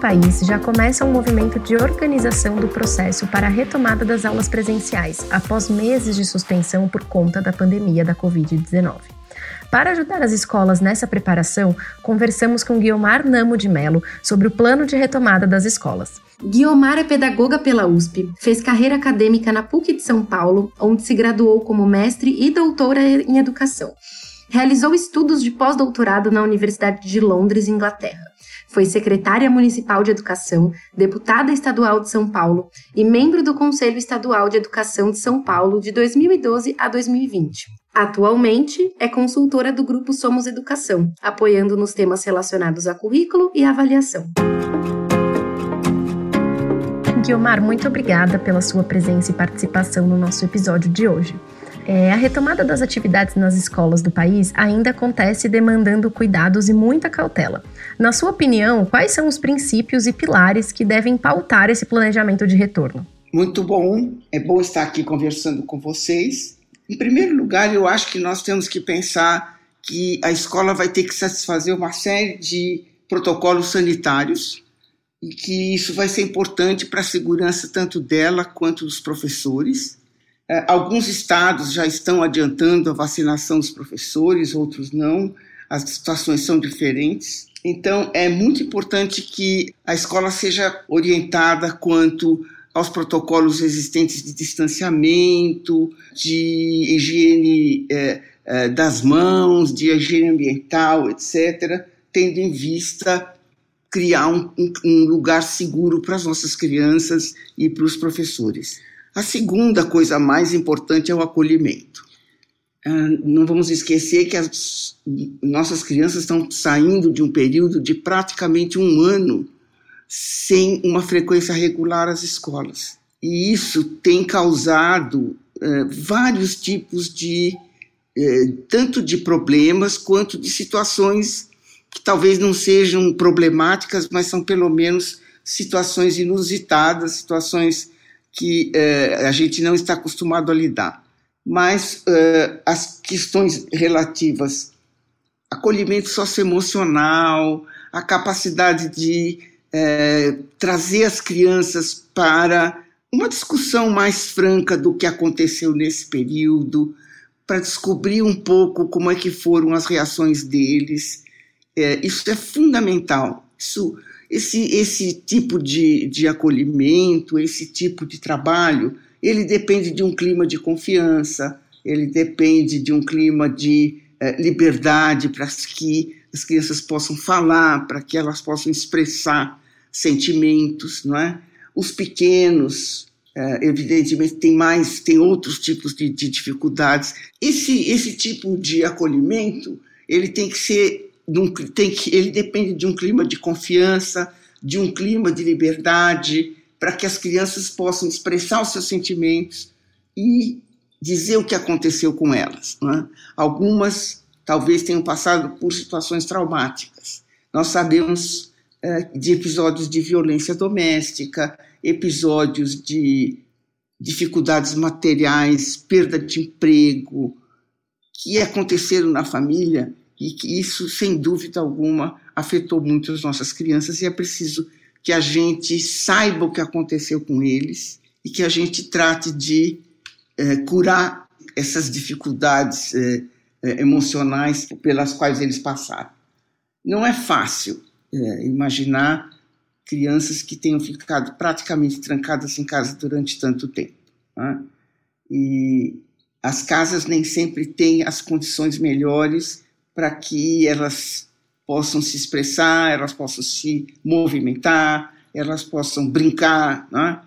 país já começa um movimento de organização do processo para a retomada das aulas presenciais, após meses de suspensão por conta da pandemia da Covid-19. Para ajudar as escolas nessa preparação, conversamos com Guiomar Namo de Melo sobre o plano de retomada das escolas. Guiomar é pedagoga pela USP, fez carreira acadêmica na PUC de São Paulo, onde se graduou como mestre e doutora em educação. Realizou estudos de pós-doutorado na Universidade de Londres, Inglaterra. Foi secretária municipal de educação, deputada estadual de São Paulo e membro do Conselho Estadual de Educação de São Paulo de 2012 a 2020. Atualmente é consultora do grupo Somos Educação, apoiando nos temas relacionados a currículo e avaliação. Guilmar, muito obrigada pela sua presença e participação no nosso episódio de hoje. É, a retomada das atividades nas escolas do país ainda acontece demandando cuidados e muita cautela. Na sua opinião, quais são os princípios e pilares que devem pautar esse planejamento de retorno? Muito bom, é bom estar aqui conversando com vocês. Em primeiro lugar, eu acho que nós temos que pensar que a escola vai ter que satisfazer uma série de protocolos sanitários e que isso vai ser importante para a segurança tanto dela quanto dos professores. É, alguns estados já estão adiantando a vacinação dos professores, outros não. As situações são diferentes. Então, é muito importante que a escola seja orientada quanto aos protocolos existentes de distanciamento, de higiene é, é, das mãos, de higiene ambiental, etc., tendo em vista criar um, um lugar seguro para as nossas crianças e para os professores. A segunda coisa mais importante é o acolhimento. Ah, não vamos esquecer que as nossas crianças estão saindo de um período de praticamente um ano sem uma frequência regular às escolas. E isso tem causado eh, vários tipos de, eh, tanto de problemas quanto de situações que talvez não sejam problemáticas, mas são pelo menos situações inusitadas, situações que uh, a gente não está acostumado a lidar. Mas uh, as questões relativas acolhimento socioemocional, a capacidade de uh, trazer as crianças para uma discussão mais franca do que aconteceu nesse período, para descobrir um pouco como é que foram as reações deles, é, isso é fundamental. Isso, esse, esse tipo de, de acolhimento, esse tipo de trabalho, ele depende de um clima de confiança, ele depende de um clima de é, liberdade para que as crianças possam falar, para que elas possam expressar sentimentos, não é? Os pequenos, é, evidentemente, tem mais, tem outros tipos de, de dificuldades. Esse, esse tipo de acolhimento, ele tem que ser tem que, ele depende de um clima de confiança, de um clima de liberdade, para que as crianças possam expressar os seus sentimentos e dizer o que aconteceu com elas. É? Algumas talvez tenham passado por situações traumáticas. Nós sabemos é, de episódios de violência doméstica, episódios de dificuldades materiais, perda de emprego, que aconteceram na família e que isso, sem dúvida alguma, afetou muito as nossas crianças e é preciso que a gente saiba o que aconteceu com eles e que a gente trate de é, curar essas dificuldades é, é, emocionais pelas quais eles passaram. Não é fácil imaginar crianças que tenham ficado praticamente trancadas em casa durante tanto tempo. Né? E as casas nem sempre têm as condições melhores para que elas possam se expressar, elas possam se movimentar, elas possam brincar. Né?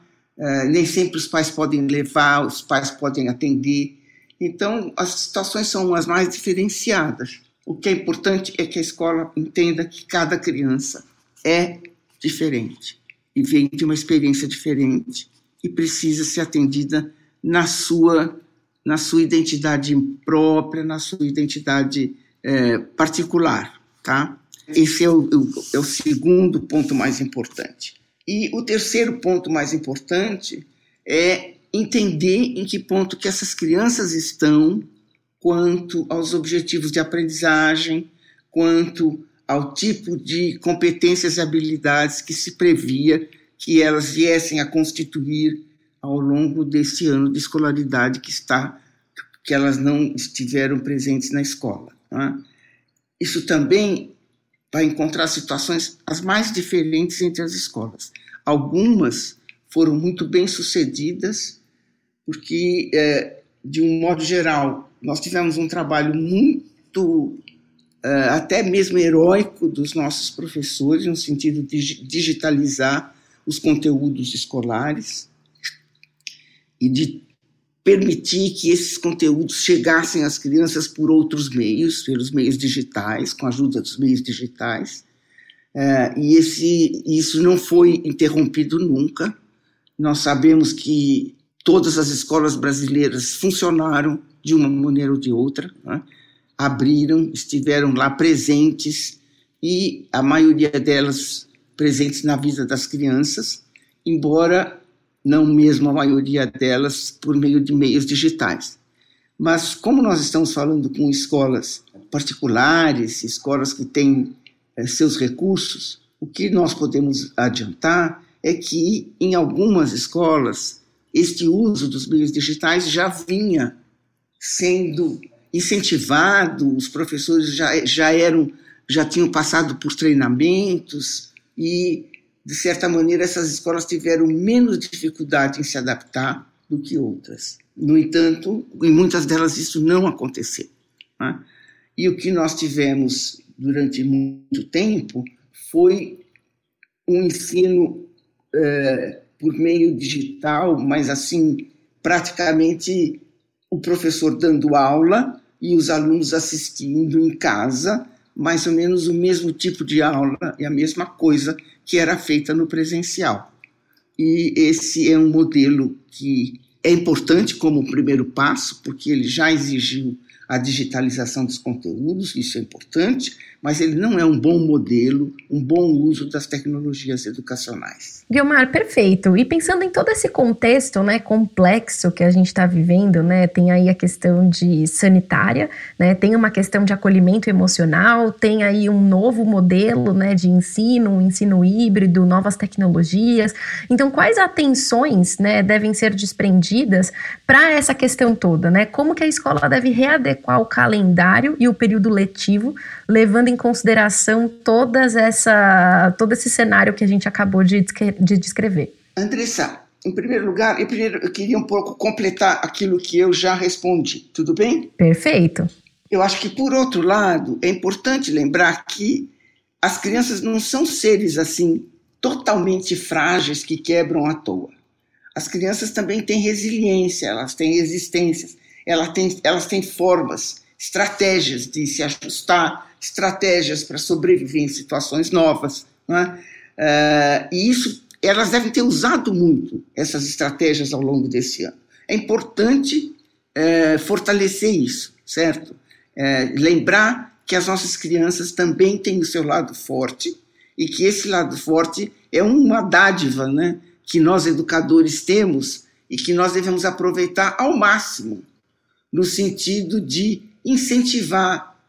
Nem sempre os pais podem levar, os pais podem atender. Então, as situações são as mais diferenciadas. O que é importante é que a escola entenda que cada criança é diferente e vem de uma experiência diferente e precisa ser atendida na sua na sua identidade própria, na sua identidade é, particular, tá? Esse é o, é o segundo ponto mais importante. E o terceiro ponto mais importante é entender em que ponto que essas crianças estão quanto aos objetivos de aprendizagem, quanto ao tipo de competências e habilidades que se previa que elas viessem a constituir ao longo desse ano de escolaridade que está que elas não estiveram presentes na escola. É? Isso também vai encontrar situações as mais diferentes entre as escolas. Algumas foram muito bem sucedidas, porque, é, de um modo geral, nós tivemos um trabalho muito, é, até mesmo heróico, dos nossos professores, no sentido de digitalizar os conteúdos escolares e de permitir que esses conteúdos chegassem às crianças por outros meios, pelos meios digitais, com a ajuda dos meios digitais. É, e esse, isso não foi interrompido nunca. Nós sabemos que todas as escolas brasileiras funcionaram de uma maneira ou de outra, né? abriram, estiveram lá presentes e a maioria delas presentes na vida das crianças, embora não mesmo a maioria delas por meio de meios digitais. Mas como nós estamos falando com escolas particulares, escolas que têm é, seus recursos, o que nós podemos adiantar é que em algumas escolas este uso dos meios digitais já vinha sendo incentivado, os professores já, já eram já tinham passado por treinamentos e de certa maneira, essas escolas tiveram menos dificuldade em se adaptar do que outras. No entanto, em muitas delas isso não aconteceu. Né? E o que nós tivemos durante muito tempo foi um ensino é, por meio digital, mas assim, praticamente o professor dando aula e os alunos assistindo em casa, mais ou menos o mesmo tipo de aula e a mesma coisa que era feita no presencial. E esse é um modelo que é importante como primeiro passo, porque ele já exigiu a digitalização dos conteúdos, isso é importante, mas ele não é um bom modelo, um bom uso das tecnologias educacionais. Guilmar, perfeito. E pensando em todo esse contexto né, complexo que a gente está vivendo, né, tem aí a questão de sanitária, né, tem uma questão de acolhimento emocional, tem aí um novo modelo né, de ensino, um ensino híbrido, novas tecnologias. Então, quais atenções né, devem ser desprendidas para essa questão toda? Né? Como que a escola deve readequar o calendário e o período letivo, levando em consideração todas essa, todo esse cenário que a gente acabou de, de descrever? Andressa, em primeiro lugar, eu, primeiro, eu queria um pouco completar aquilo que eu já respondi, tudo bem? Perfeito. Eu acho que, por outro lado, é importante lembrar que as crianças não são seres assim totalmente frágeis que quebram à toa. As crianças também têm resiliência, elas têm existências, elas têm, elas têm formas, estratégias de se ajustar, estratégias para sobreviver em situações novas. É? Uh, e isso, elas devem ter usado muito essas estratégias ao longo desse ano. É importante uh, fortalecer isso, certo? Uh, lembrar que as nossas crianças também têm o seu lado forte e que esse lado forte é uma dádiva né, que nós educadores temos e que nós devemos aproveitar ao máximo, no sentido de incentivar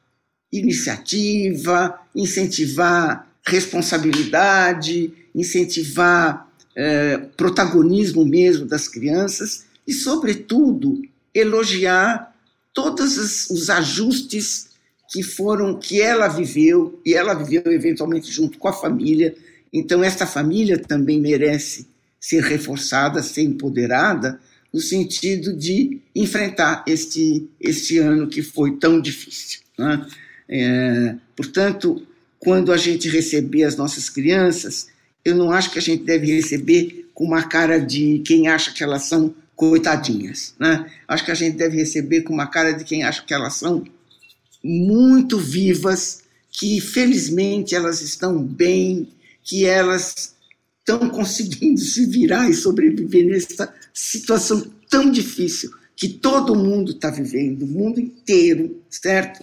iniciativa, incentivar responsabilidade, incentivar é, protagonismo mesmo das crianças e, sobretudo, elogiar todos os, os ajustes que foram que ela viveu e ela viveu eventualmente junto com a família. Então esta família também merece ser reforçada, ser empoderada no sentido de enfrentar este este ano que foi tão difícil. Né? É, portanto, quando a gente receber as nossas crianças, eu não acho que a gente deve receber com uma cara de quem acha que elas são coitadinhas. Né? Acho que a gente deve receber com uma cara de quem acha que elas são muito vivas, que felizmente elas estão bem, que elas estão conseguindo se virar e sobreviver nessa situação tão difícil que todo mundo está vivendo, o mundo inteiro, certo?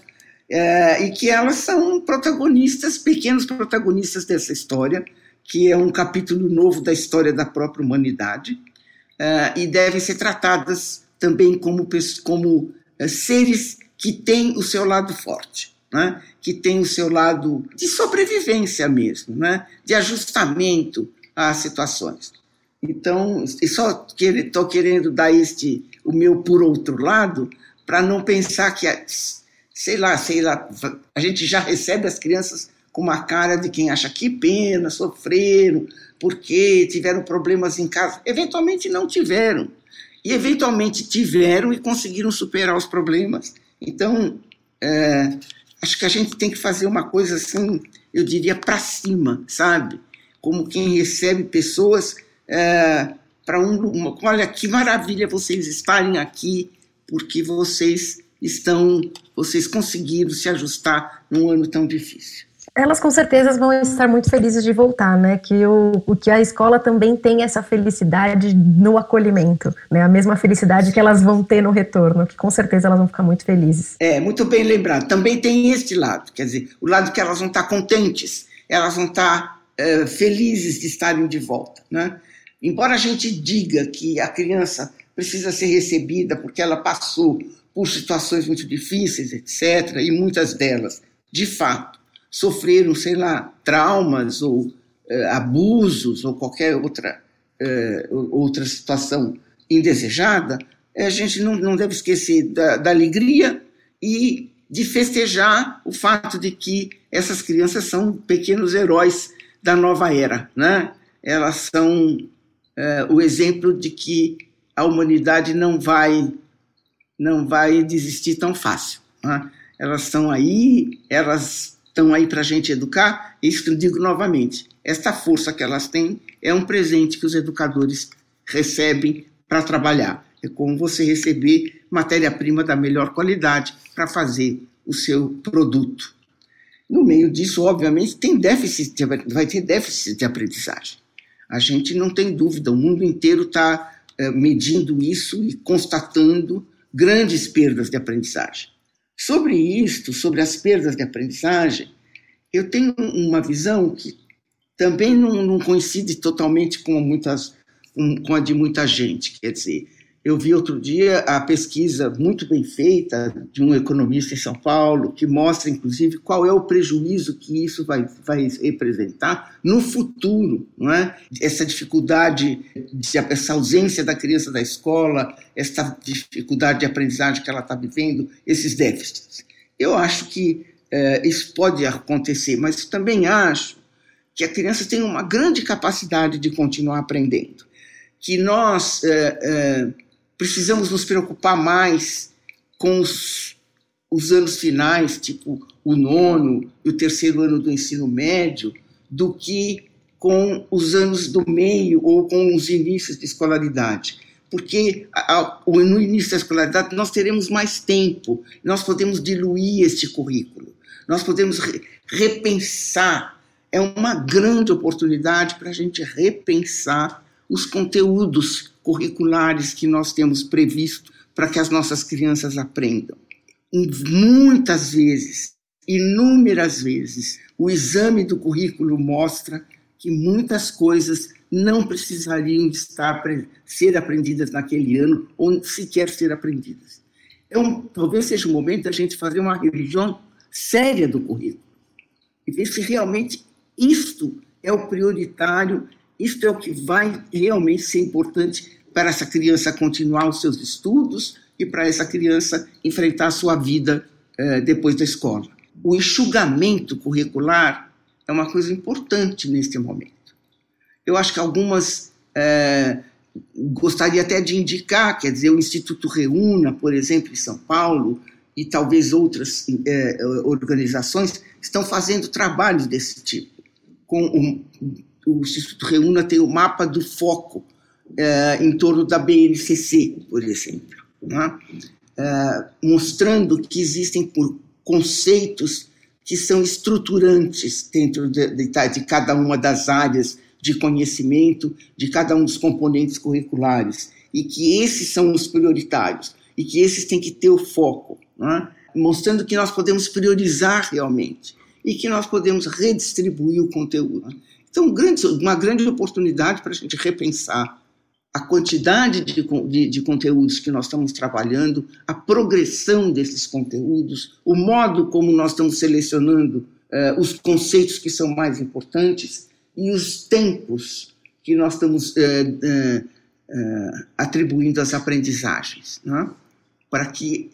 é, e que elas são protagonistas, pequenos protagonistas dessa história, que é um capítulo novo da história da própria humanidade, é, e devem ser tratadas também como, como é, seres que têm o seu lado forte. né? que tem o seu lado de sobrevivência mesmo, né? de ajustamento às situações. Então, e só estou querendo dar este o meu por outro lado para não pensar que sei lá, sei lá, a gente já recebe as crianças com uma cara de quem acha que pena, sofreram, porque tiveram problemas em casa. Eventualmente não tiveram. E eventualmente tiveram e conseguiram superar os problemas. Então, é, acho que a gente tem que fazer uma coisa assim, eu diria, para cima, sabe? Como quem recebe pessoas é, para um. Uma, olha, que maravilha vocês estarem aqui, porque vocês estão, vocês conseguiram se ajustar num ano tão difícil. Elas com certeza vão estar muito felizes de voltar, né? Que o, o que a escola também tem essa felicidade no acolhimento, né? A mesma felicidade que elas vão ter no retorno, que com certeza elas vão ficar muito felizes. É, muito bem lembrado. Também tem este lado, quer dizer, o lado que elas vão estar contentes, elas vão estar é, felizes de estarem de volta, né? Embora a gente diga que a criança precisa ser recebida porque ela passou por situações muito difíceis, etc., e muitas delas, de fato, sofreram, sei lá, traumas ou eh, abusos ou qualquer outra, eh, outra situação indesejada, a gente não, não deve esquecer da, da alegria e de festejar o fato de que essas crianças são pequenos heróis da nova era, né? Elas são eh, o exemplo de que a humanidade não vai não vai desistir tão fácil. Né? Elas estão aí, elas estão aí para a gente educar, isso eu digo novamente, esta força que elas têm é um presente que os educadores recebem para trabalhar. É como você receber matéria-prima da melhor qualidade para fazer o seu produto. No meio disso, obviamente, tem déficit, vai ter déficit de aprendizagem. A gente não tem dúvida, o mundo inteiro está é, eh, medindo isso e constatando grandes perdas de aprendizagem. Sobre isto, sobre as perdas de aprendizagem, eu tenho uma visão que também não, não coincide totalmente com, muitas, com a de muita gente. Quer dizer, eu vi outro dia a pesquisa muito bem feita de um economista em São Paulo, que mostra, inclusive, qual é o prejuízo que isso vai, vai representar no futuro. Não é? Essa dificuldade, de, essa ausência da criança da escola, essa dificuldade de aprendizagem que ela está vivendo, esses déficits. Eu acho que é, isso pode acontecer, mas também acho que a criança tem uma grande capacidade de continuar aprendendo. Que nós. É, é, precisamos nos preocupar mais com os, os anos finais, tipo o nono e o terceiro ano do ensino médio, do que com os anos do meio ou com os inícios de escolaridade. Porque no início da escolaridade nós teremos mais tempo, nós podemos diluir este currículo, nós podemos repensar. É uma grande oportunidade para a gente repensar os conteúdos curriculares que nós temos previsto para que as nossas crianças aprendam. Muitas vezes, inúmeras vezes, o exame do currículo mostra que muitas coisas não precisariam estar ser aprendidas naquele ano ou sequer ser aprendidas. Então, talvez seja o momento da gente fazer uma revisão séria do currículo e ver se realmente isto é o prioritário isto é o que vai realmente ser importante para essa criança continuar os seus estudos e para essa criança enfrentar a sua vida eh, depois da escola. O enxugamento curricular é uma coisa importante neste momento. Eu acho que algumas eh, gostaria até de indicar, quer dizer, o Instituto Reúna, por exemplo, em São Paulo, e talvez outras eh, organizações estão fazendo trabalhos desse tipo, com um, o Instituto Reúna tem o mapa do foco é, em torno da BNCC, por exemplo, né? é, mostrando que existem conceitos que são estruturantes dentro de, de, de cada uma das áreas de conhecimento, de cada um dos componentes curriculares, e que esses são os prioritários, e que esses têm que ter o foco, né? mostrando que nós podemos priorizar realmente, e que nós podemos redistribuir o conteúdo. Então, grande, uma grande oportunidade para a gente repensar a quantidade de, de, de, conteúdos que nós estamos trabalhando, a progressão desses conteúdos, o modo como nós estamos selecionando uh, os conceitos que são mais importantes e os tempos que nós estamos uh, uh, atribuindo às aprendizagens, né? para que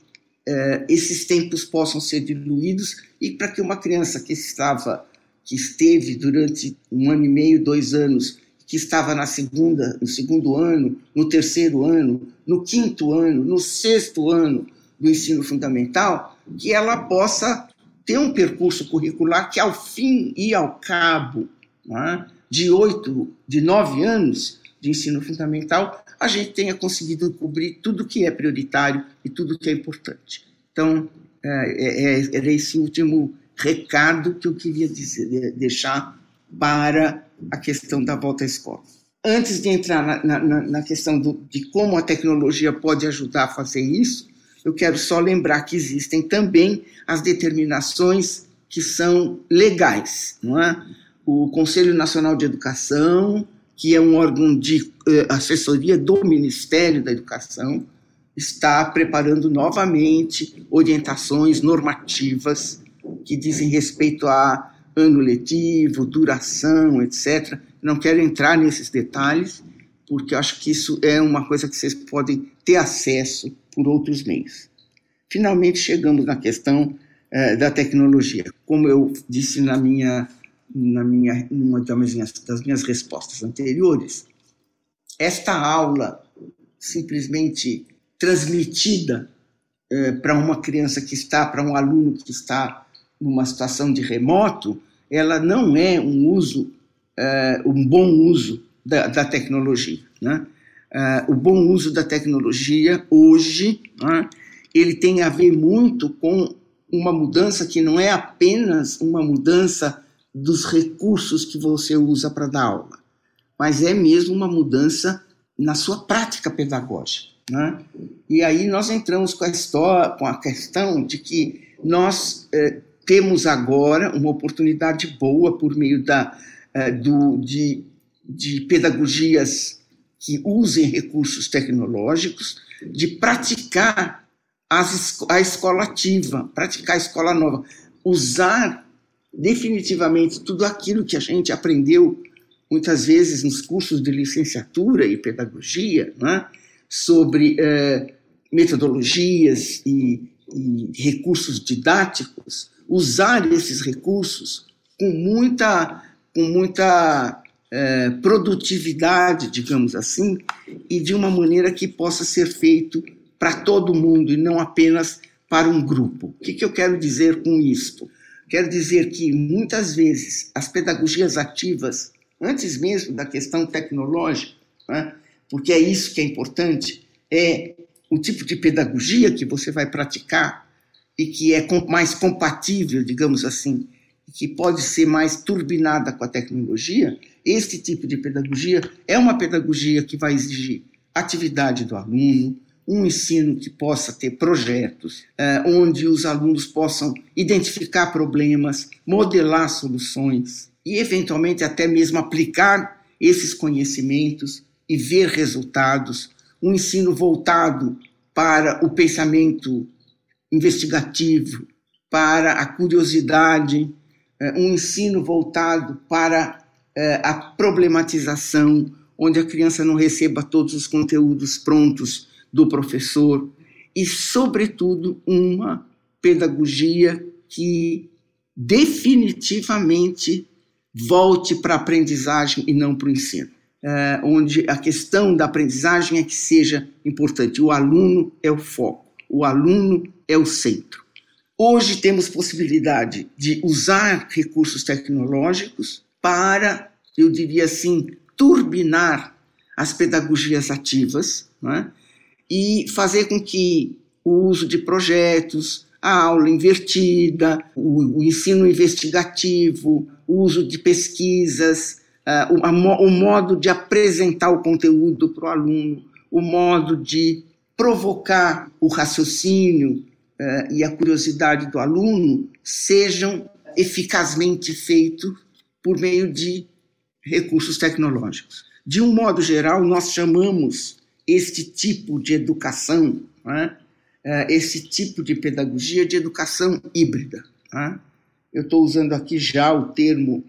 esses tempos possam ser diluídos e para que uma criança que estava, que esteve durante um ano e meio, dois anos que estava na segunda, no segundo ano, no terceiro ano, no quinto ano, no sexto ano do ensino fundamental, que ela possa ter um percurso curricular que, ao fim e ao cabo é, de oito, de nove anos de ensino fundamental, a gente tenha conseguido cobrir tudo que é prioritário e tudo que é importante. Então, é, é, era esse último recado que eu queria dizer, deixar para a questão da volta à escola. Antes de entrar na, na, na questão do, de como a tecnologia pode ajudar a fazer isso, eu quero só lembrar que existem também as determinações que são legais, não é? O Conselho Nacional de Educação, que é um órgão de eh, assessoria do Ministério da Educação, está preparando novamente orientações normativas que dizem respeito a ano letivo, duração, etc. Não quero entrar nesses detalhes, porque acho que isso é uma coisa que vocês podem ter acesso por outros meios. Finalmente chegamos na questão eh, da tecnologia. Como eu disse na minha, na minha, numa das minhas, das minhas respostas anteriores, esta aula simplesmente transmitida eh, para uma criança que está, para um aluno que está numa situação de remoto, ela não é um uso, uh, um bom uso da, da tecnologia. Né? Uh, o bom uso da tecnologia hoje, né, ele tem a ver muito com uma mudança que não é apenas uma mudança dos recursos que você usa para dar aula, mas é mesmo uma mudança na sua prática pedagógica. Né? E aí nós entramos com a, história, com a questão de que nós eh, temos agora uma oportunidade boa por meio da, uh, do, de, de pedagogias que usem recursos tecnológicos, de praticar as, a escola ativa, praticar a escola nova, usar definitivamente tudo aquilo que a gente aprendeu muitas vezes nos cursos de licenciatura e pedagogia, né, sobre eh, metodologias e, e recursos didáticos, usar esses recursos com muita, com muita é, produtividade, digamos assim, e de uma maneira que possa ser feito para todo mundo e não apenas para um grupo. O que, que eu quero dizer com isto? Quero dizer que muitas vezes as pedagogias ativas, antes mesmo da questão tecnológica, né, porque é isso que é importante, é o tipo de pedagogia que você vai praticar e que é mais compatível, digamos assim, que pode ser mais turbinada com a tecnologia, este tipo de pedagogia é uma pedagogia que vai exigir atividade do aluno, um ensino que possa ter projetos, eh, onde os alunos possam identificar problemas, modelar soluções e, eventualmente, até mesmo aplicar esses conhecimentos e ver resultados. Um ensino voltado para o pensamento investigativo, para a curiosidade, é, um ensino voltado para é, a problematização, onde a criança não receba todos os conteúdos prontos do professor, e, sobretudo, uma pedagogia que definitivamente volte para a aprendizagem e não para o ensino. É, onde a questão da aprendizagem é que seja importante. O aluno é o foco, o aluno é o centro. Hoje temos possibilidade de usar recursos tecnológicos para, eu diria assim, turbinar as pedagogias ativas né? e fazer com que o uso de projetos, a aula invertida, o, o ensino investigativo, o uso de pesquisas, uh, o, a, o modo de apresentar o conteúdo para o aluno, o modo de provocar o raciocínio, uh, e a curiosidade do aluno sejam eficazmente feitos por meio de recursos tecnológicos. De um modo geral, nós chamamos este tipo de educação, né, esse tipo de pedagogia de educação híbrida. Né? Eu estou usando aqui já o termo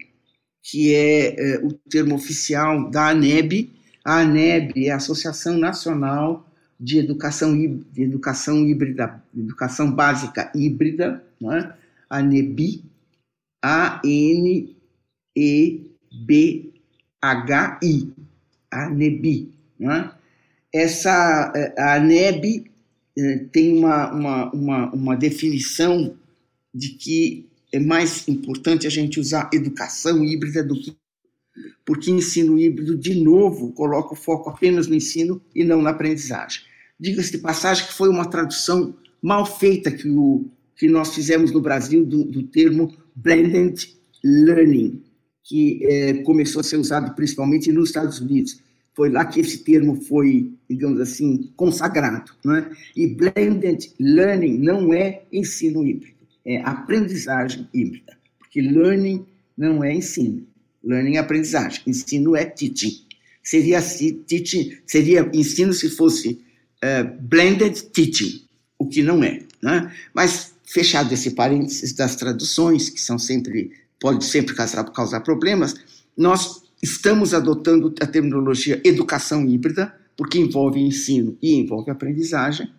que é, é o termo oficial da ANEB. A ANEB é a Associação Nacional de Educação, de Educação Híbrida, Educação Básica Híbrida, né? ANEBI, A-N-E-B-H-I, ANEBI. Né? Essa, é, a ANEB é, tem uma, uma, uma, uma definição de que é mais importante a gente usar educação híbrida do que. Porque ensino híbrido, de novo, coloca o foco apenas no ensino e não na aprendizagem. Diga-se de passagem que foi uma tradução mal feita que, o, que nós fizemos no Brasil do, do termo blended learning, que é, começou a ser usado principalmente nos Estados Unidos. Foi lá que esse termo foi, digamos assim, consagrado. Né? E blended learning não é ensino híbrido é aprendizagem híbrida, porque learning não é ensino, learning é aprendizagem, ensino é teaching. Seria, teaching, seria ensino se fosse uh, blended teaching, o que não é. Né? Mas, fechado esse parênteses das traduções, que são sempre, pode sempre causar, causar problemas, nós estamos adotando a terminologia educação híbrida, porque envolve ensino e envolve aprendizagem,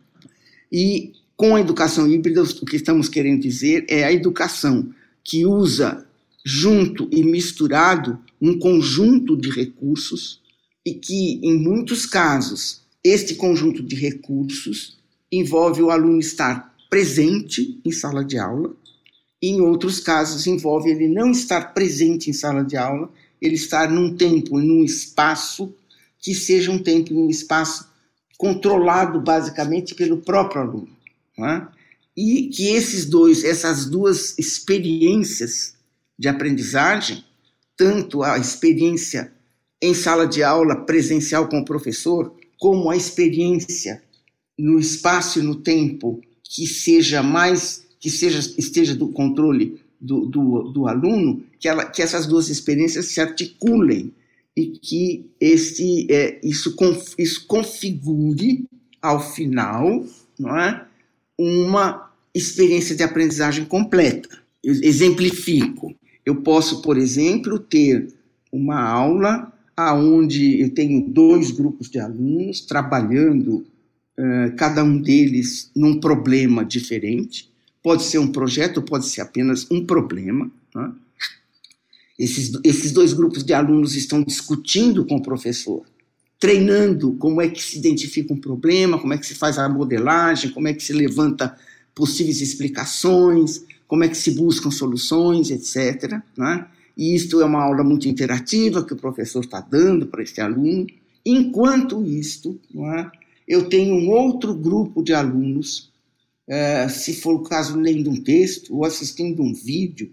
e com a educação híbrida, o que estamos querendo dizer é a educação que usa junto e misturado um conjunto de recursos e que, em muitos casos, este conjunto de recursos envolve o aluno estar presente em sala de aula, e em outros casos envolve ele não estar presente em sala de aula, ele estar num tempo num espaço que seja um tempo um espaço controlado basicamente pelo próprio aluno. É? E que esses dois, essas duas experiências de aprendizagem, tanto a experiência em sala de aula presencial com o professor, como a experiência no espaço e no tempo que seja mais que seja esteja do controle do, do, do aluno, que, ela, que essas duas experiências se articulem e que esse, é, isso, isso configure ao final não é, uma experiência de aprendizagem completa. Eu exemplifico. Eu posso, por exemplo, ter uma aula aonde eu tenho dois grupos de alunos trabalhando, cada um deles num problema diferente. Pode ser um projeto, pode ser apenas um problema. Né? Esses, esses dois grupos de alunos estão discutindo com o professor treinando como é que se identifica um problema, como é que se faz a modelagem, como é que se levanta possíveis explicações, como é que se buscam soluções, etc. Né? E isto é uma aula muito interativa que o professor está dando para este aluno. Enquanto isto, é? eu tenho um outro grupo de alunos, é, se for o caso, lendo um texto, ou assistindo um vídeo,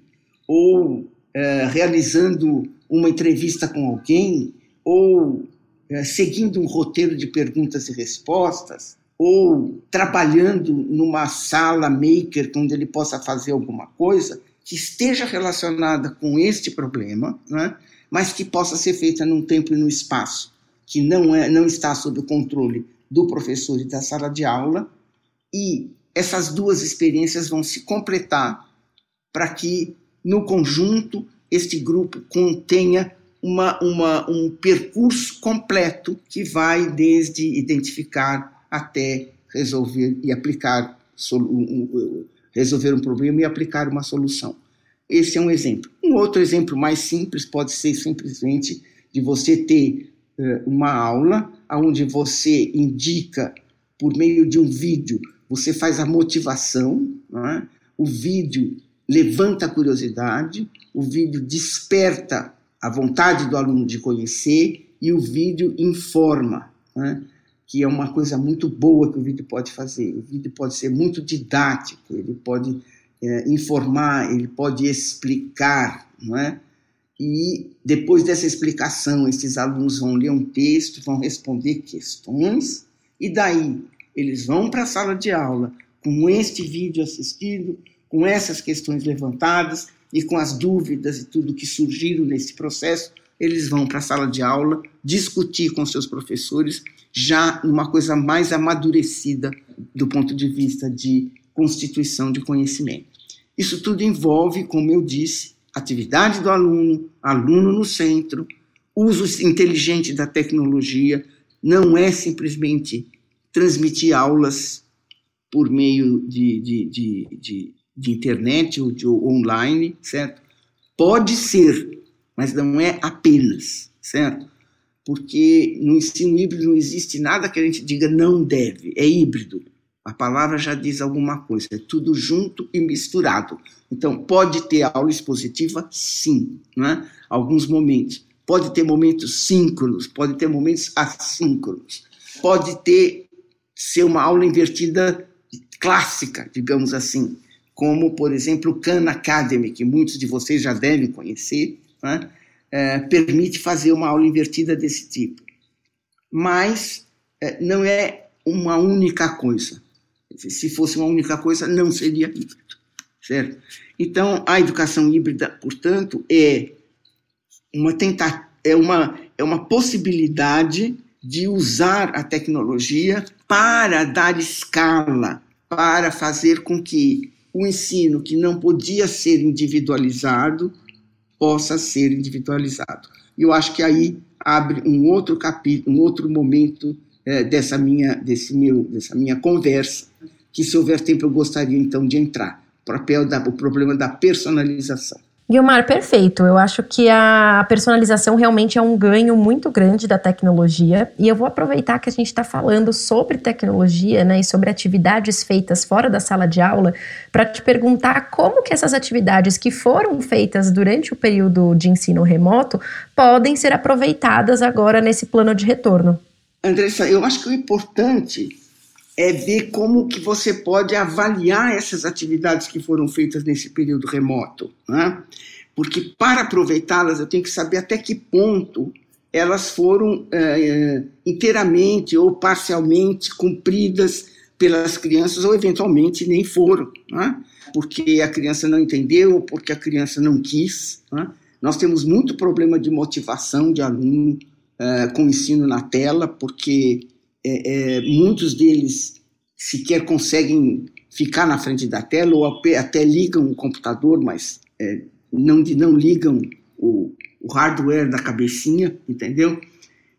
ou é, realizando uma entrevista com alguém, ou é, seguindo um roteiro de perguntas e respostas, ou trabalhando numa sala maker onde ele possa fazer alguma coisa que esteja relacionada com este problema, né, mas que possa ser feita num tempo e num espaço que não, é, não está sob o controle do professor e da sala de aula, e essas duas experiências vão se completar para que, no conjunto, este grupo contenha uma, uma, um percurso completo que vai desde identificar até resolver e aplicar resolver um problema e aplicar uma solução. Esse é um exemplo. Um outro exemplo mais simples pode ser simplesmente de você ter uh, uma aula onde você indica por meio de um vídeo, você faz a motivação, é? o vídeo levanta a curiosidade, o vídeo desperta a vontade do aluno de conhecer e o vídeo informa, né? Que é uma coisa muito boa que o vídeo pode fazer. O vídeo pode ser muito didático, ele pode é, informar, ele pode explicar, não é? E depois dessa explicação, esses alunos vão ler um texto, vão responder questões, e daí eles vão para a sala de aula com este vídeo assistido, com essas questões levantadas, e com as dúvidas e tudo que surgiram nesse processo, eles vão para a sala de aula discutir com seus professores já numa coisa mais amadurecida do ponto de vista de constituição de conhecimento. Isso tudo envolve, como eu disse, atividade do aluno, aluno no centro, uso inteligente da tecnologia, não é simplesmente transmitir aulas por meio de, de, de, de, de internet ou de online, certo? Pode ser, mas não é apenas, certo? Porque no ensino híbrido não existe nada que a gente diga não deve, é híbrido. A palavra já diz alguma coisa, é tudo junto e misturado. Então, pode ter aula expositiva? Sim, né? alguns momentos. Pode ter momentos síncronos, pode ter momentos assíncronos. Pode ter ser uma aula invertida clássica, digamos assim, como, por exemplo, o Khan Academy, que muitos de vocês já devem conhecer, né? É, permite fazer uma aula invertida desse tipo. Mas é, não é uma única coisa. Se fosse uma única coisa, não seria híbrido, certo? Então, a educação híbrida, portanto, é uma tentativa, é uma, é uma possibilidade de usar a tecnologia para dar escala, para fazer com que o ensino que não podia ser individualizado possa ser individualizado. E eu acho que aí abre um outro capítulo, um outro momento é, dessa minha, desse meu, dessa minha conversa, que se houver tempo eu gostaria então de entrar. O papel da, o problema da personalização. Guilmar, perfeito. Eu acho que a personalização realmente é um ganho muito grande da tecnologia. E eu vou aproveitar que a gente está falando sobre tecnologia né, e sobre atividades feitas fora da sala de aula para te perguntar como que essas atividades que foram feitas durante o período de ensino remoto podem ser aproveitadas agora nesse plano de retorno. Andressa, eu acho que o importante é ver como que você pode avaliar essas atividades que foram feitas nesse período remoto, né? Porque para aproveitá-las eu tenho que saber até que ponto elas foram é, inteiramente ou parcialmente cumpridas pelas crianças ou eventualmente nem foram, né? porque a criança não entendeu ou porque a criança não quis. Né? Nós temos muito problema de motivação de aluno é, com ensino na tela, porque é, é, muitos deles sequer conseguem ficar na frente da tela ou até ligam o computador, mas é, não, não ligam o, o hardware da cabecinha, entendeu?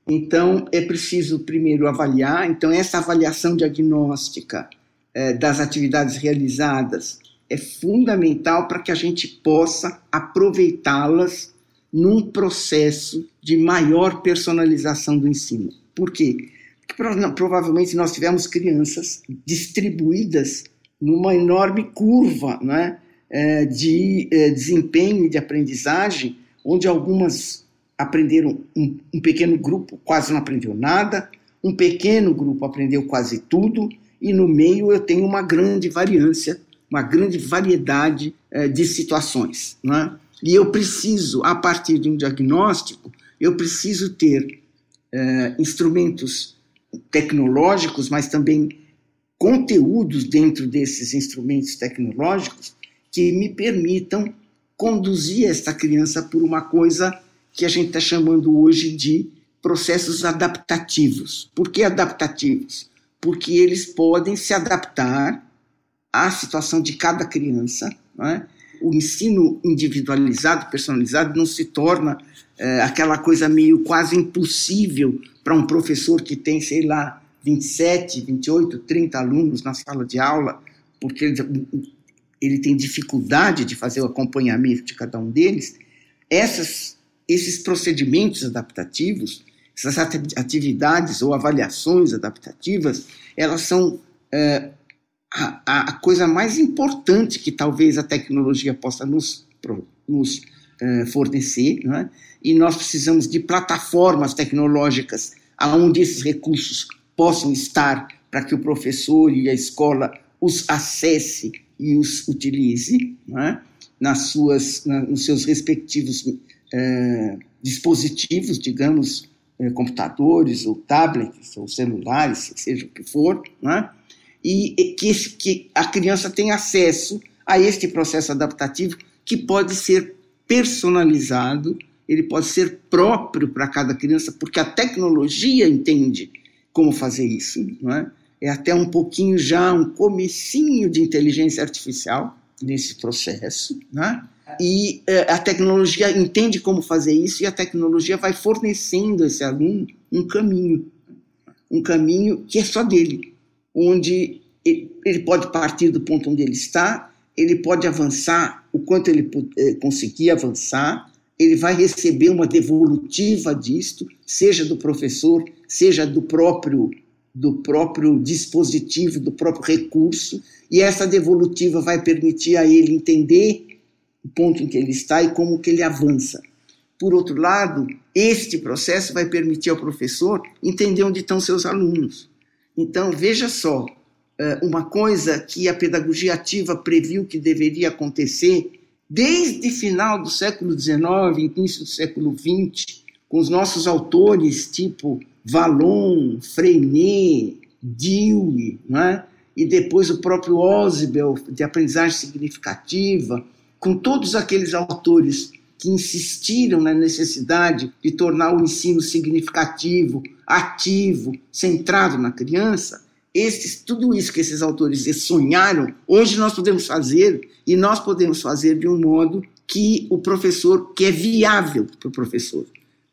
Então, é preciso primeiro avaliar. Então, essa avaliação diagnóstica é, das atividades realizadas é fundamental para que a gente possa aproveitá-las num processo de maior personalização do ensino. Por quê? Provavelmente nós tivemos crianças distribuídas numa enorme curva né, de é, desempenho e de aprendizagem, onde algumas aprenderam, um, um pequeno grupo quase não aprendeu nada, um pequeno grupo aprendeu quase tudo, e no meio eu tenho uma grande variância, uma grande variedade é, de situações. Né? E eu preciso, a partir de um diagnóstico, eu preciso ter é, instrumentos tecnológicos, mas também conteúdos dentro desses instrumentos tecnológicos que me permitam conduzir esta criança por uma coisa que a gente está chamando hoje de processos adaptativos. Por que adaptativos? Porque eles podem se adaptar à situação de cada criança. É? O ensino individualizado, personalizado, não se torna é, aquela coisa meio quase impossível para um professor que tem, sei lá, 27, 28, 30 alunos na sala de aula, porque ele, ele tem dificuldade de fazer o acompanhamento de cada um deles, essas, esses procedimentos adaptativos, essas atividades ou avaliações adaptativas, elas são é, a, a, coisa mais importante que talvez a tecnologia possa nos, nos é, fornecer, é? e nós precisamos de plataformas tecnológicas aonde esses recursos possam estar para que o professor e a escola os acesse e os utilize né, nas suas, na, nos seus respectivos é, dispositivos, digamos, é, computadores ou tablets ou celulares, seja o que for, né, e, que, que a criança tenha acesso a este processo adaptativo que pode ser personalizado ele pode ser próprio para cada criança, porque a tecnologia entende como fazer isso, não é? É até um pouquinho já um comecinho de inteligência artificial nesse processo, né? E é, a tecnologia entende como fazer isso e a tecnologia vai fornecendo a esse aluno um caminho, um caminho que é só dele, onde ele pode partir do ponto onde ele está, ele pode avançar o quanto ele é, conseguir avançar, ele vai receber uma devolutiva disto, seja do professor, seja do próprio do próprio dispositivo, do próprio recurso, e essa devolutiva vai permitir a ele entender o ponto em que ele está e como que ele avança. Por outro lado, este processo vai permitir ao professor entender onde estão seus alunos. Então, veja só, eh, uma coisa que a pedagogia ativa previu que deveria acontecer desde final do século XIX, início do século XX, com os nossos autores tipo Vallon, Freinet, Dewey, é? e depois o próprio Ausubel, de aprendizagem significativa, com todos aqueles autores que insistiram na necessidade de tornar o ensino significativo, ativo, centrado na criança, esses, tudo isso que esses autores sonharam, hoje nós podemos fazer, e nós podemos fazer de um modo que o professor, que é viável para o professor,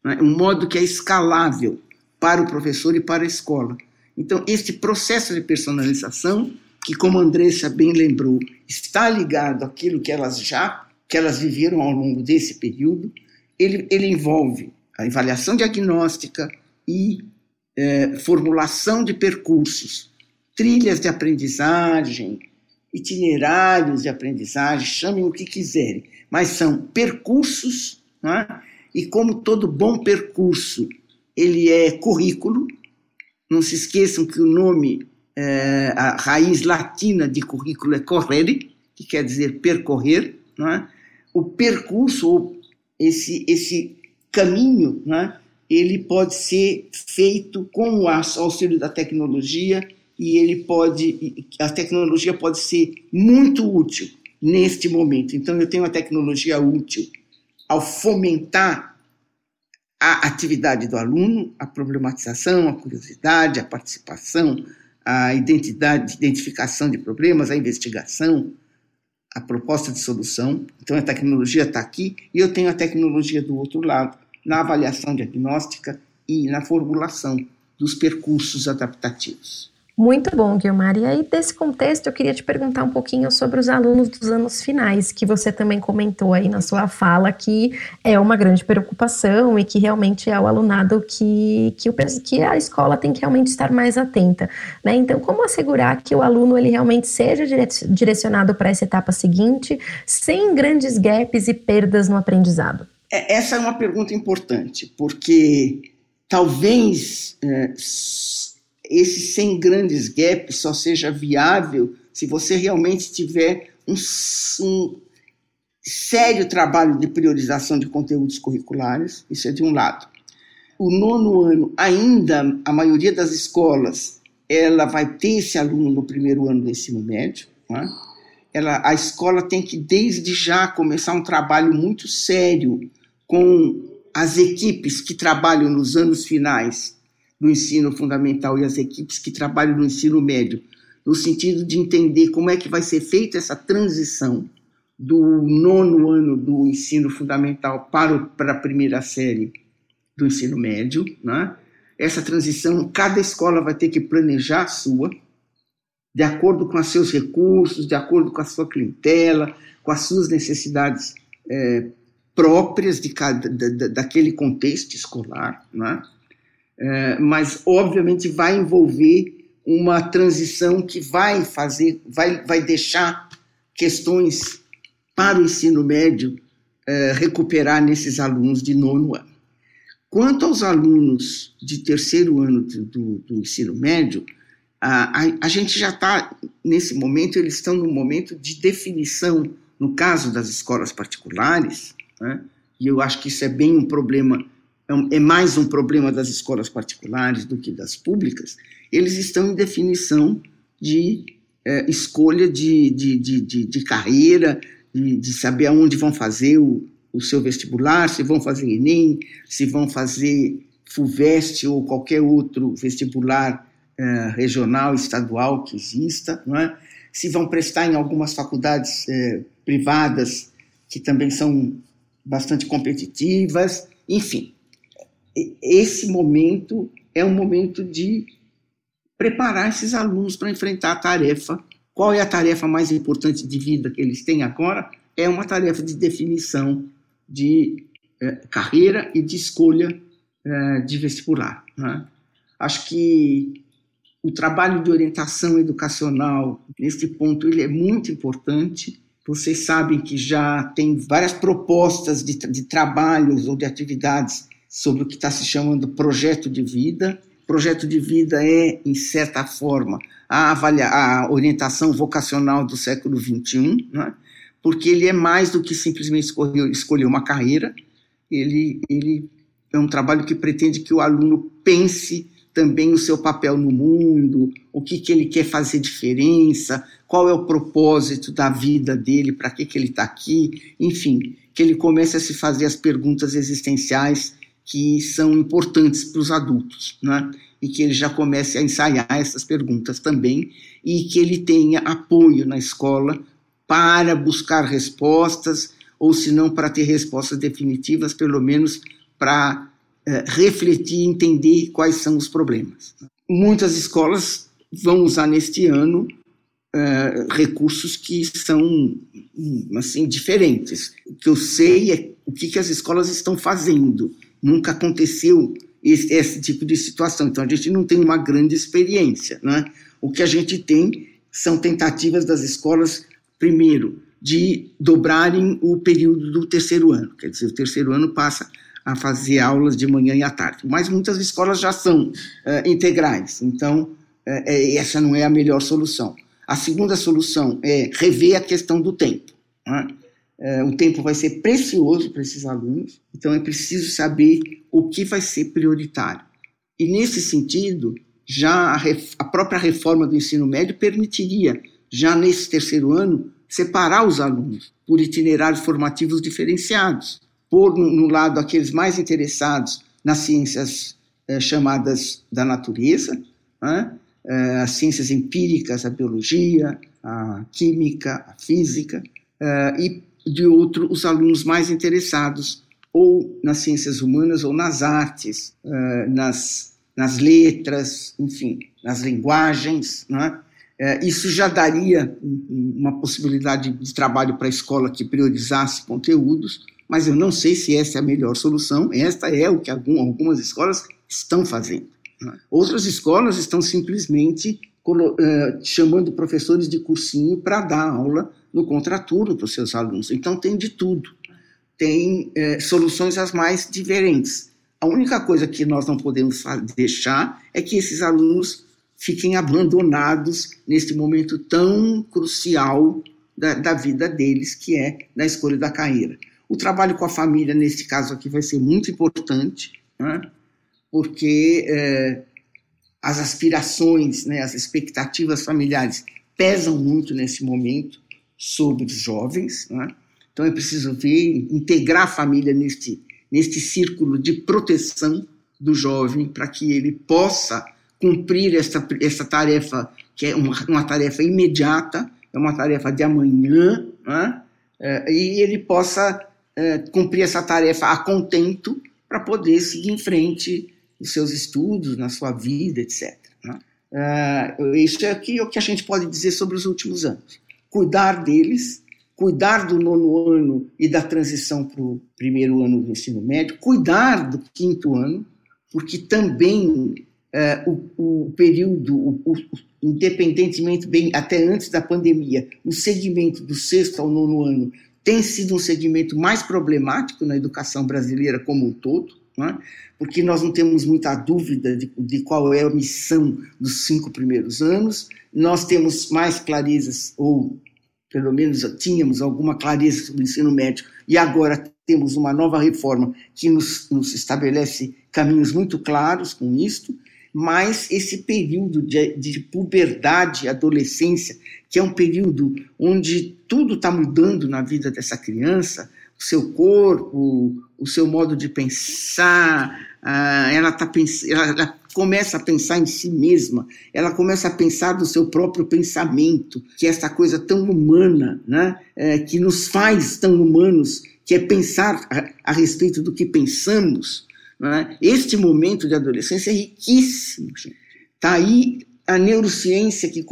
né? um modo que é escalável para o professor e para a escola. Então, este processo de personalização, que como a Andressa bem lembrou, está ligado àquilo que elas já, que elas viveram ao longo desse período, ele, ele envolve a avaliação diagnóstica e é, formulação de percursos, trilhas de aprendizagem, itinerários de aprendizagem, chamem o que quiserem, mas são percursos, é? e como todo bom percurso, ele é currículo, não se esqueçam que o nome, é, a raiz latina de currículo é correre, que quer dizer percorrer, é? O percurso, esse, esse caminho, não é? ele pode ser feito com o auxílio da tecnologia e ele pode, a tecnologia pode ser muito útil neste momento. Então, eu tenho a tecnologia útil ao fomentar a atividade do aluno, a problematização, a curiosidade, a participação, a identidade, identificação de problemas, a investigação, a proposta de solução. Então, a tecnologia está aqui e eu tenho a tecnologia do outro lado, na avaliação diagnóstica e na formulação dos percursos adaptativos. Muito bom, Guilmar. E aí, desse contexto, eu queria te perguntar um pouquinho sobre os alunos dos anos finais, que você também comentou aí na sua fala, que é uma grande preocupação e que realmente é o alunado que, que, o, que a escola tem que realmente estar mais atenta. Né? Então, como assegurar que o aluno ele realmente seja direcionado para essa etapa seguinte, sem grandes gaps e perdas no aprendizado? É, essa é uma pergunta importante, porque talvez. É, esse sem grandes gaps só seja viável se você realmente tiver um, um sério trabalho de priorização de conteúdos curriculares, isso é de um lado. O nono ano, ainda, a maioria das escolas, ela vai ter esse aluno no primeiro ano do ensino médio. É? Ela, a escola tem que, desde já, começar um trabalho muito sério com as equipes que trabalham nos anos finais do ensino fundamental e as equipes que trabalham no ensino médio, no sentido de entender como é que vai ser feita essa transição do nono ano do ensino fundamental para, o, para a primeira série do ensino médio. Né? Essa transição, cada escola vai ter que planejar a sua, de acordo com os seus recursos, de acordo com a sua clientela, com as suas necessidades é, próprias de cada, da, daquele contexto escolar. Né? É, mas obviamente vai envolver uma transição que vai fazer, vai, vai deixar questões para o ensino médio é, recuperar nesses alunos de nono ano. Quanto aos alunos de terceiro ano do, do, ensino médio, a, a, a gente já está, nesse momento, eles estão no momento de definição, no caso das escolas particulares, né, e eu acho que isso é bem um problema é, é mais um problema das escolas particulares do que das públicas, eles estão em definição de é, escolha de, de, de, de, de carreira, de, de, saber aonde vão fazer o, o seu vestibular, se vão fazer Enem, se vão fazer FUVEST ou qualquer outro vestibular eh, regional, estadual que exista, é? se vão prestar em algumas faculdades eh, privadas que também são bastante competitivas, enfim. Esse momento é um momento de preparar esses alunos para enfrentar a tarefa. Qual é a tarefa mais importante de vida que eles têm agora? É uma tarefa de definição de eh, carreira e de escolha eh, de vestibular. Né? Acho que o trabalho de orientação educacional, nesse ponto, ele é muito importante. Vocês sabem que já tem várias propostas de, de trabalhos ou de atividades sobre o que está se chamando projeto de vida. Projeto de vida é, em certa forma, a, avalia, a orientação vocacional do século XXI, né? porque ele é mais do que simplesmente escolher, uma carreira, ele, ele é um trabalho que pretende que o aluno pense também o seu papel no mundo, o que, que ele quer fazer diferença, qual é o propósito da vida dele, para que, que ele está aqui, enfim, que ele comece a se fazer as perguntas existenciais que são importantes para os adultos, né? e que ele já comece a ensaiar essas perguntas também, e que ele tenha apoio na escola para buscar respostas, ou se não para ter respostas definitivas, pelo menos para é, refletir e entender quais são os problemas. Muitas escolas vão usar neste ano é, recursos que são assim diferentes. O que eu sei é o que, que as escolas estão fazendo. Nunca aconteceu esse, esse, tipo de situação. Então a gente não tem uma grande experiência. Né? O que a gente tem são tentativas das escolas, primeiro, de dobrarem o período do terceiro ano. Quer dizer, o terceiro ano passa a fazer aulas de manhã e à tarde. Mas muitas escolas já são uh, integrais, então uh, essa não é a melhor solução. A segunda solução é rever a questão do tempo. Né? Uh, o tempo vai ser precioso para esses alunos, então é preciso saber o que vai ser prioritário. E nesse sentido, já a, a própria reforma do ensino médio permitiria, já nesse terceiro ano, separar os alunos por itinerários formativos diferenciados pôr no lado aqueles mais interessados nas ciências eh, chamadas da natureza, né? eh, as ciências empíricas, a biologia, a química, a física, eh, e de outro, os alunos mais interessados ou nas ciências humanas ou nas artes, eh, nas, nas letras, enfim, nas linguagens. Né? Isso já daria uma possibilidade de trabalho para a escola que priorizasse conteúdos, mas eu não sei se essa é a melhor solução. Esta é o que algumas escolas estão fazendo. Né? Outras escolas estão simplesmente chamando professores de cursinho para dar aula no contraturno para os seus alunos. Então tem de tudo. Tem uh, soluções as mais diferentes. A única coisa que nós não podemos deixar é que esses alunos fiquem abandonados neste momento tão crucial da, da vida deles, que é na escolha da carreira. O trabalho com a família, nesse caso aqui, vai ser muito importante, né? porque é, as aspirações, né, as expectativas familiares pesam muito nesse momento sobre os jovens. Né? Então é preciso ver, integrar a família neste, neste círculo de proteção do jovem para que ele possa cumprir essa, essa tarefa, que é uma, uma tarefa imediata, é uma tarefa de amanhã, né? é, e ele possa é, cumprir essa tarefa a contento para poder seguir em frente nos seus estudos, na sua vida, etc. Né? É, isso é aqui, o que a gente pode dizer sobre os últimos anos. Cuidar deles, cuidar do nono ano e da transição para o primeiro ano do ensino médio, cuidar do quinto ano, porque também é, o, o, período, o, o, independentemente, bem até antes da pandemia, o segmento do sexto ao nono ano tem sido um segmento mais problemático na educação brasileira como um todo, né? porque nós não temos muita dúvida de, de, qual é a missão dos cinco primeiros anos, nós temos mais clarezas, ou pelo menos tínhamos alguma clareza sobre o ensino médio, e agora temos uma nova reforma que nos, nos estabelece caminhos muito claros com isto, mas esse período de, de puberdade, adolescência, que é um período onde tudo está mudando na vida dessa criança, seu corpo, o seu modo de pensar, ela, tá, ela, ela começa a pensar em si mesma, ela começa a pensar do seu próprio pensamento, que é essa coisa tão humana, né, é, que nos faz tão humanos, que é pensar a, a respeito do que pensamos. Né? Este momento de adolescência é riquíssimo. Está aí a neurociência que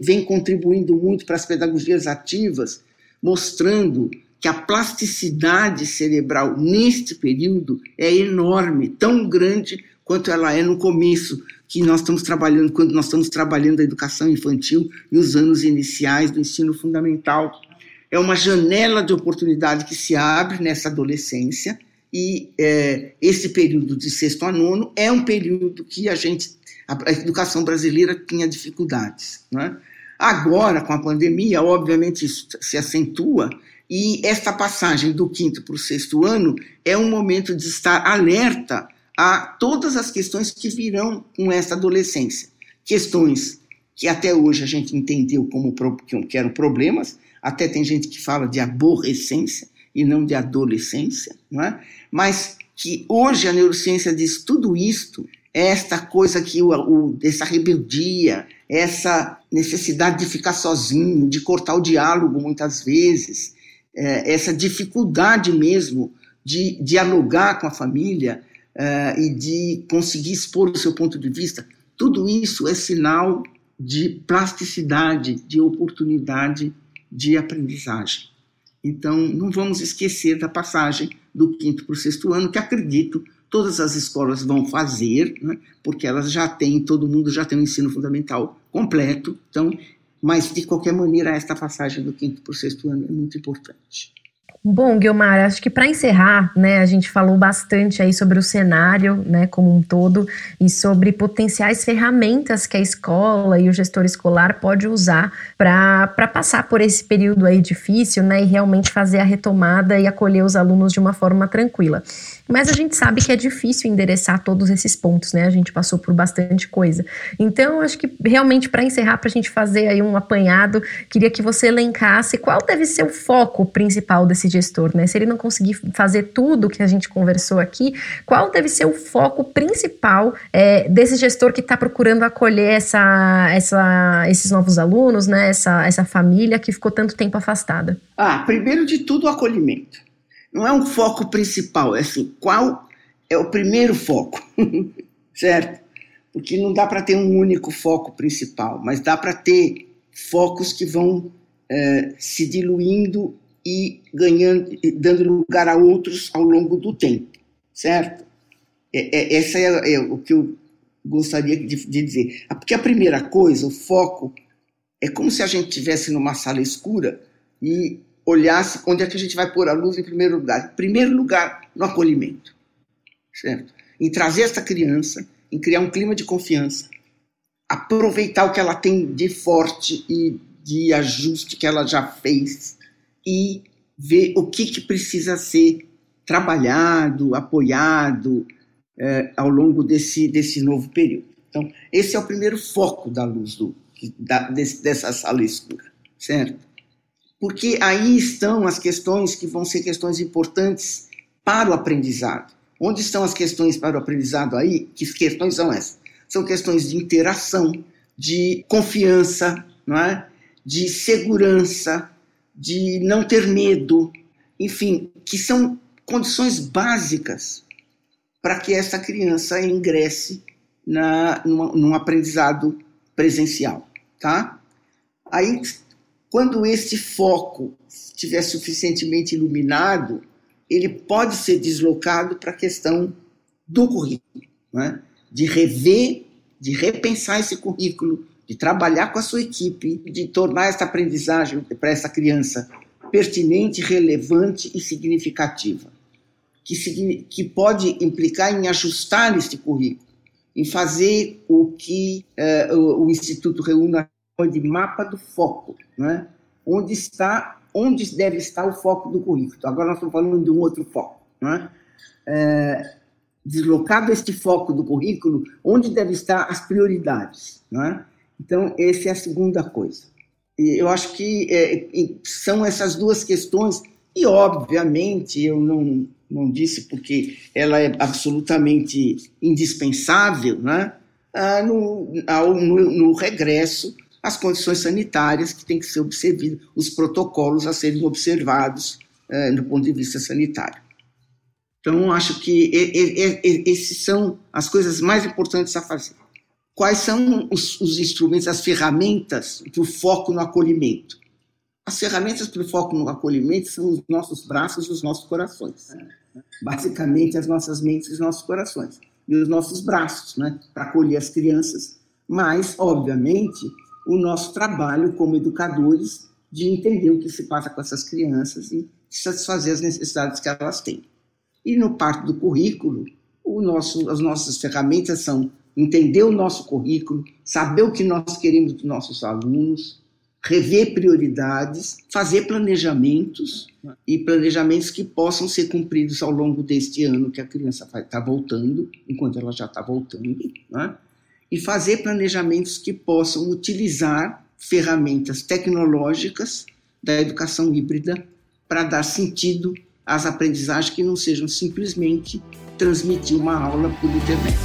vem contribuindo muito para as pedagogias ativas, mostrando que a plasticidade cerebral neste período é enorme, tão grande quanto ela é no começo, que nós estamos trabalhando, quando nós estamos trabalhando a educação infantil e os anos iniciais do ensino fundamental. É uma janela de oportunidade que se abre nessa adolescência, e é, esse período de sexto a nono é um período que a gente, a educação brasileira tinha dificuldades. Né? Agora, com a pandemia, obviamente isso se acentua, e esta passagem do quinto para o sexto ano é um momento de estar alerta a todas as questões que virão com essa adolescência. Questões que até hoje a gente entendeu como que eram problemas, até tem gente que fala de aborrecência e não de adolescência, não é? mas que hoje a neurociência diz tudo isto, esta coisa que o, o, essa rebeldia, essa necessidade de ficar sozinho, de cortar o diálogo muitas vezes, é, essa dificuldade mesmo de dialogar com a família é, e de conseguir expor o seu ponto de vista, tudo isso é sinal de plasticidade, de oportunidade de aprendizagem. Então, não vamos esquecer da passagem do quinto para o sexto ano, que acredito todas as escolas vão fazer, né, porque elas já têm, todo mundo já tem o um ensino fundamental completo. Então, mas, de qualquer maneira, esta passagem do quinto para o sexto ano é muito importante. Bom, Guilmar, acho que para encerrar, né, a gente falou bastante aí sobre o cenário, né, como um todo, e sobre potenciais ferramentas que a escola e o gestor escolar pode usar para passar por esse período aí difícil, né, e realmente fazer a retomada e acolher os alunos de uma forma tranquila. Mas a gente sabe que é difícil endereçar todos esses pontos, né? A gente passou por bastante coisa. Então, acho que realmente para encerrar, para a gente fazer aí um apanhado, queria que você elencasse qual deve ser o foco principal desse gestor, né? Se ele não conseguir fazer tudo que a gente conversou aqui, qual deve ser o foco principal é, desse gestor que está procurando acolher essa, essa, esses novos alunos, né? Essa, essa família que ficou tanto tempo afastada? Ah, primeiro de tudo, o acolhimento não é um foco principal, é assim, qual é o primeiro foco, certo? Porque não dá para ter um único foco principal, mas dá para ter focos que vão é, se diluindo e ganhando, dando lugar a outros ao longo do tempo, certo? É, é, essa é, é, o que eu gostaria de, de dizer. Porque a primeira coisa, o foco, é como se a gente estivesse numa sala escura e olhasse onde é que a gente vai pôr a luz em primeiro lugar. Em primeiro lugar, no acolhimento. Certo? Em trazer essa criança, em criar um clima de confiança, aproveitar o que ela tem de forte e de ajuste que ela já fez e ver o que, que precisa ser trabalhado, apoiado é, ao longo desse, desse novo período. Então, esse é o primeiro foco da luz do, da, desse, dessa sala escura, certo? Porque aí estão as questões que vão ser questões importantes para o aprendizado. Onde estão as questões para o aprendizado aí? Que questões são essas? São questões de interação, de confiança, não é? de segurança, de não ter medo, enfim, que são condições básicas para que essa criança ingresse na, numa, num aprendizado presencial, tá? Aí quando esse foco estiver suficientemente iluminado, ele pode ser deslocado para a questão do currículo, né? de rever, de repensar esse currículo, de trabalhar com a sua equipe, de tornar essa aprendizagem para essa criança pertinente, relevante e significativa, que, que pode implicar em ajustar este currículo, em fazer o que uh, o, o Instituto Reúna de mapa do foco, né? onde está, onde deve estar o foco do currículo. Agora nós estamos falando de um outro foco. Né? É, deslocado este foco do currículo, onde deve estar as prioridades. Né? Então, essa é a segunda coisa. E eu acho que é, são essas duas questões E, obviamente, eu não, não disse porque ela é absolutamente indispensável, né? Ah, no, ao, no, no regresso às condições sanitárias que têm que ser observadas, os protocolos a serem observados eh, do ponto de vista sanitário. Então, acho que esses são as coisas mais importantes a fazer. Quais são os, os instrumentos, as ferramentas para o foco no acolhimento? As ferramentas para o foco no acolhimento são os nossos braços e os nossos corações. Basicamente, as nossas mentes e os nossos corações. E os nossos braços, né, para acolher as crianças. Mas, obviamente, o nosso trabalho como educadores de entender o que se passa com essas crianças e satisfazer as necessidades que elas têm. E no parte do currículo, nosso, as nossas ferramentas são entender o nosso currículo, saber o que nós queremos dos nossos alunos, rever prioridades, fazer planejamentos e planejamentos que possam ser cumpridos ao longo deste ano que a criança está voltando, enquanto ela já está voltando, né? E fazer planejamentos que possam utilizar ferramentas tecnológicas da educação híbrida para dar sentido às aprendizagens que não sejam simplesmente transmitir uma aula por internet.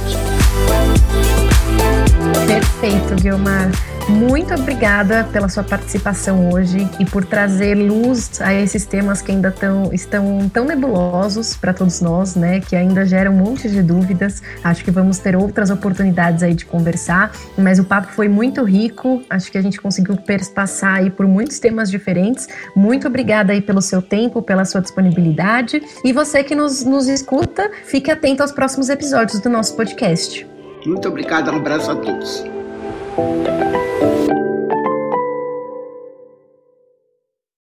Perfeito, Guilmar. Muito obrigada pela sua participação hoje e por trazer luz a esses temas que ainda tão, estão tão nebulosos para todos nós, né? Que ainda geram um monte de dúvidas. Acho que vamos ter outras oportunidades aí de conversar, mas o papo foi muito rico. Acho que a gente conseguiu perspassar aí por muitos temas diferentes. Muito obrigada aí pelo seu tempo, pela sua disponibilidade. E você que nos, nos escuta, fique atento aos próximos episódios do nosso podcast. Muito obrigada, um abraço a todos.